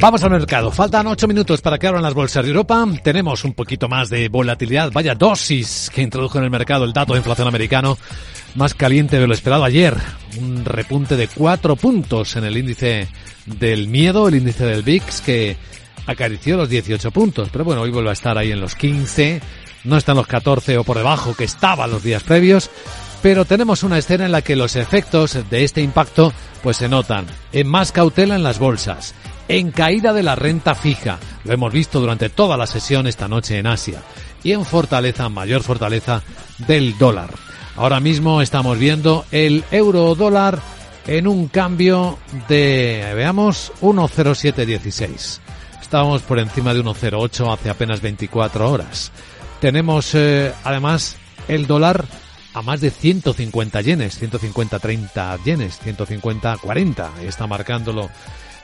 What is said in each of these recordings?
Vamos al mercado. Faltan ocho minutos para que abran las bolsas de Europa. Tenemos un poquito más de volatilidad. Vaya dosis que introdujo en el mercado el dato de inflación americano más caliente de lo esperado ayer. Un repunte de cuatro puntos en el índice del miedo, el índice del VIX, que acarició los 18 puntos. Pero bueno, hoy vuelve a estar ahí en los 15. No está en los 14 o por debajo que estaba los días previos. Pero tenemos una escena en la que los efectos de este impacto pues se notan. En más cautela en las bolsas en caída de la renta fija. Lo hemos visto durante toda la sesión esta noche en Asia. Y en fortaleza, mayor fortaleza del dólar. Ahora mismo estamos viendo el euro dólar en un cambio de, veamos, 1.0716. Estábamos por encima de 1.08 hace apenas 24 horas. Tenemos eh, además el dólar a más de 150 yenes, 150 30 yenes, 150 40. Está marcándolo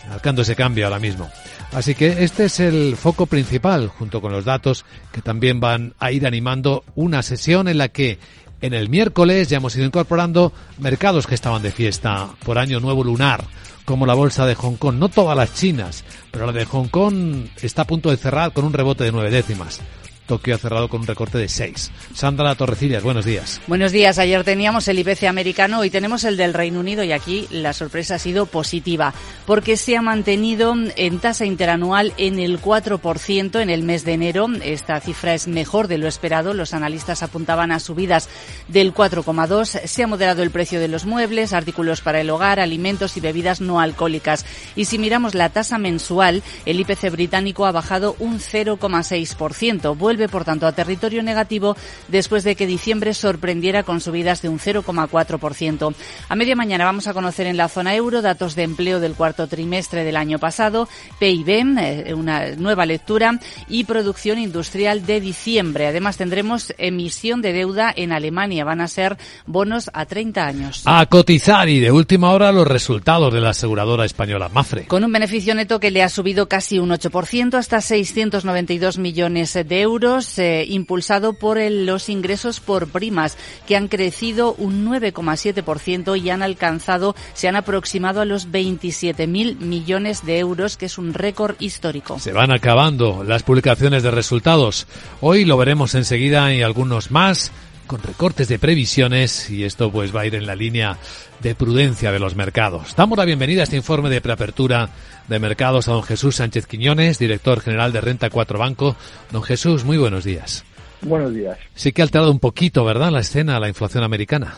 marcando ese cambio ahora mismo. Así que este es el foco principal, junto con los datos que también van a ir animando una sesión en la que en el miércoles ya hemos ido incorporando mercados que estaban de fiesta por año nuevo lunar, como la bolsa de Hong Kong. No todas las chinas, pero la de Hong Kong está a punto de cerrar con un rebote de nueve décimas. Tokio ha cerrado con un recorte de 6. Sandra Torrecillas, buenos días. Buenos días. Ayer teníamos el IPC americano, hoy tenemos el del Reino Unido y aquí la sorpresa ha sido positiva porque se ha mantenido en tasa interanual en el 4% en el mes de enero. Esta cifra es mejor de lo esperado. Los analistas apuntaban a subidas del 4,2. Se ha moderado el precio de los muebles, artículos para el hogar, alimentos y bebidas no alcohólicas. Y si miramos la tasa mensual, el IPC británico ha bajado un 0,6% vuelve, por tanto, a territorio negativo después de que diciembre sorprendiera con subidas de un 0,4%. A media mañana vamos a conocer en la zona euro datos de empleo del cuarto trimestre del año pasado, PIB, eh, una nueva lectura, y producción industrial de diciembre. Además, tendremos emisión de deuda en Alemania. Van a ser bonos a 30 años. A cotizar y de última hora los resultados de la aseguradora española Mafre. Con un beneficio neto que le ha subido casi un 8% hasta 692 millones de euros eh, impulsado por los ingresos por primas, que han crecido un 9,7% y han alcanzado, se han aproximado a los 27.000 millones de euros, que es un récord histórico. Se van acabando las publicaciones de resultados. Hoy lo veremos enseguida y algunos más con recortes de previsiones y esto pues va a ir en la línea de prudencia de los mercados. Damos la bienvenida a este informe de preapertura de mercados a don Jesús Sánchez Quiñones, director general de Renta 4 Banco. Don Jesús, muy buenos días. Buenos días. Sí que ha alterado un poquito, ¿verdad?, la escena, la inflación americana.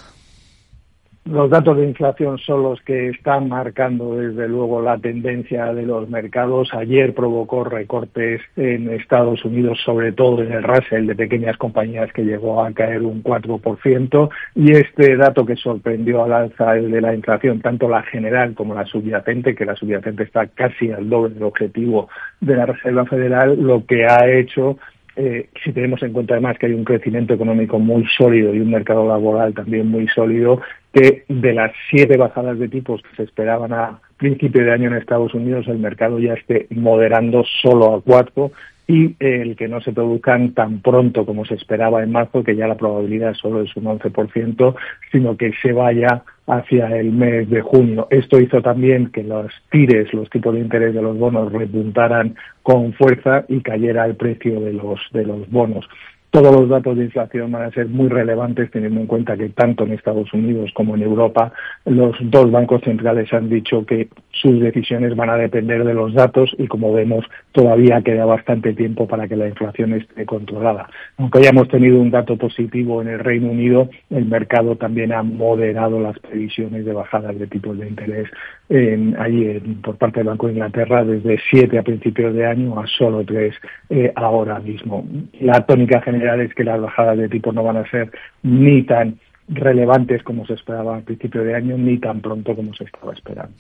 Los datos de inflación son los que están marcando desde luego la tendencia de los mercados. Ayer provocó recortes en Estados Unidos, sobre todo en el Russell de pequeñas compañías que llegó a caer un 4%. Y este dato que sorprendió al alza, el de la inflación, tanto la general como la subyacente, que la subyacente está casi al doble del objetivo de la Reserva Federal, lo que ha hecho eh, si tenemos en cuenta además que hay un crecimiento económico muy sólido y un mercado laboral también muy sólido, que de las siete bajadas de tipos que se esperaban a principio de año en Estados Unidos, el mercado ya esté moderando solo a cuatro y el que no se produzcan tan pronto como se esperaba en marzo, que ya la probabilidad solo es un 11%, sino que se vaya hacia el mes de junio. Esto hizo también que los tires, los tipos de interés de los bonos repuntaran con fuerza y cayera el precio de los, de los bonos. Todos los datos de inflación van a ser muy relevantes teniendo en cuenta que tanto en Estados Unidos como en Europa los dos bancos centrales han dicho que sus decisiones van a depender de los datos y como vemos todavía queda bastante tiempo para que la inflación esté controlada. Aunque hayamos tenido un dato positivo en el Reino Unido, el mercado también ha moderado las previsiones de bajadas de tipos de interés en, allí por parte del Banco de Inglaterra desde siete a principios de año a solo tres eh, ahora mismo. La tónica general es que las bajadas de tipos no van a ser ni tan relevantes como se esperaba al principio de año, ni tan pronto como se estaba esperando.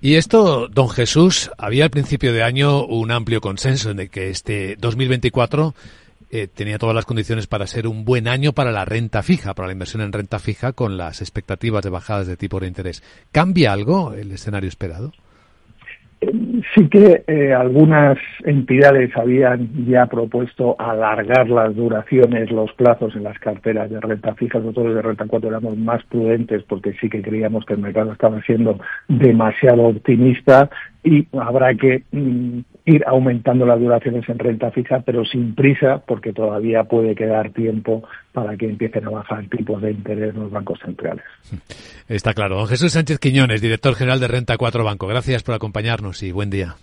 Y esto, don Jesús, había al principio de año un amplio consenso de que este 2024 eh, tenía todas las condiciones para ser un buen año para la renta fija, para la inversión en renta fija, con las expectativas de bajadas de tipo de interés. ¿Cambia algo el escenario esperado? Sí que eh, algunas entidades habían ya propuesto alargar las duraciones, los plazos en las carteras de renta fija. Nosotros de renta 4 éramos más prudentes porque sí que creíamos que el mercado estaba siendo demasiado optimista y habrá que mm, ir aumentando las duraciones en renta fija, pero sin prisa, porque todavía puede quedar tiempo para que empiecen a bajar tipos de interés los bancos centrales. Está claro. Don Jesús Sánchez Quiñones, director general de Renta 4 Banco. Gracias por acompañarnos y buen día.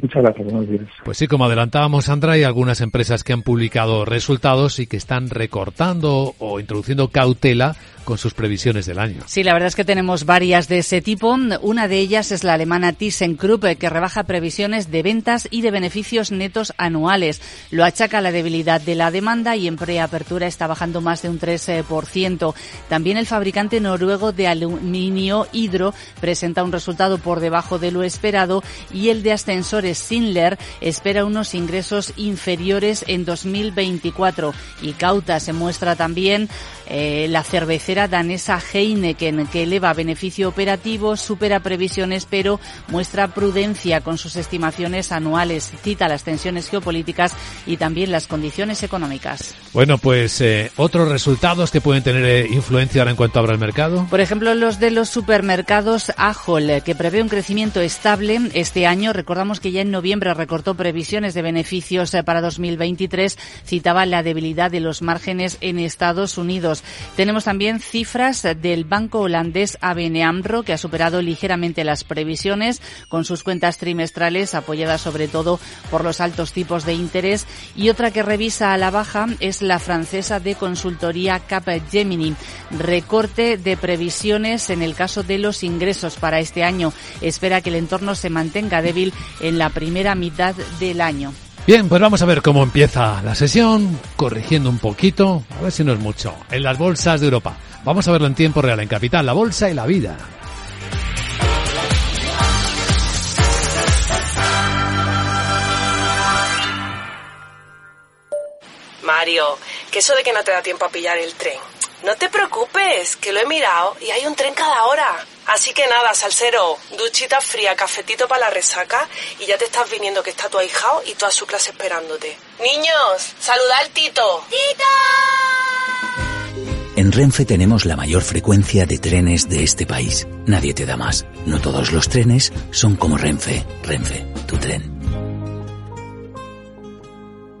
Muchas gracias, buenos días. Pues sí, como adelantábamos, Sandra, hay algunas empresas que han publicado resultados y que están recortando o introduciendo cautela con sus previsiones del año. Sí, la verdad es que tenemos varias de ese tipo. Una de ellas es la alemana ThyssenKrupp, que rebaja previsiones de ventas y de beneficios netos anuales. Lo achaca a la debilidad de la demanda y en preapertura está bajando más de un 3%. También el fabricante noruego de aluminio Hydro presenta un resultado por debajo de lo esperado y el de ascensores Sinler espera unos ingresos inferiores en 2024. Y Cauta se muestra también eh, la cervecera danesa Heineken, que eleva beneficio operativo, supera previsiones, pero muestra prudencia con sus estimaciones anuales. Cita las tensiones geopolíticas y también las condiciones económicas. Bueno, pues eh, otros resultados que pueden tener eh, influencia ahora en cuanto abra el mercado. Por ejemplo, los de los supermercados Ajol, que prevé un crecimiento estable este año. Recordamos que ya en noviembre recortó previsiones de beneficios para 2023. Citaba la debilidad de los márgenes en Estados Unidos. Tenemos también cifras del banco holandés ABN AMRO, que ha superado ligeramente las previsiones con sus cuentas trimestrales, apoyadas sobre todo por los altos tipos de interés. Y otra que revisa a la baja es la francesa de consultoría Capgemini. Recorte de previsiones en el caso de los ingresos para este año. Espera que el entorno se mantenga débil en la primera mitad del año. Bien, pues vamos a ver cómo empieza la sesión, corrigiendo un poquito, a ver si no es mucho, en las bolsas de Europa. Vamos a verlo en tiempo real, en Capital, la bolsa y la vida. Mario, que eso de que no te da tiempo a pillar el tren. No te preocupes, que lo he mirado y hay un tren cada hora. Así que nada, salsero, duchita fría, cafetito para la resaca y ya te estás viniendo que está tu ahijao y toda su clase esperándote. Niños, saluda al Tito. ¡Tito! En Renfe tenemos la mayor frecuencia de trenes de este país. Nadie te da más. No todos los trenes son como Renfe. Renfe, tu tren.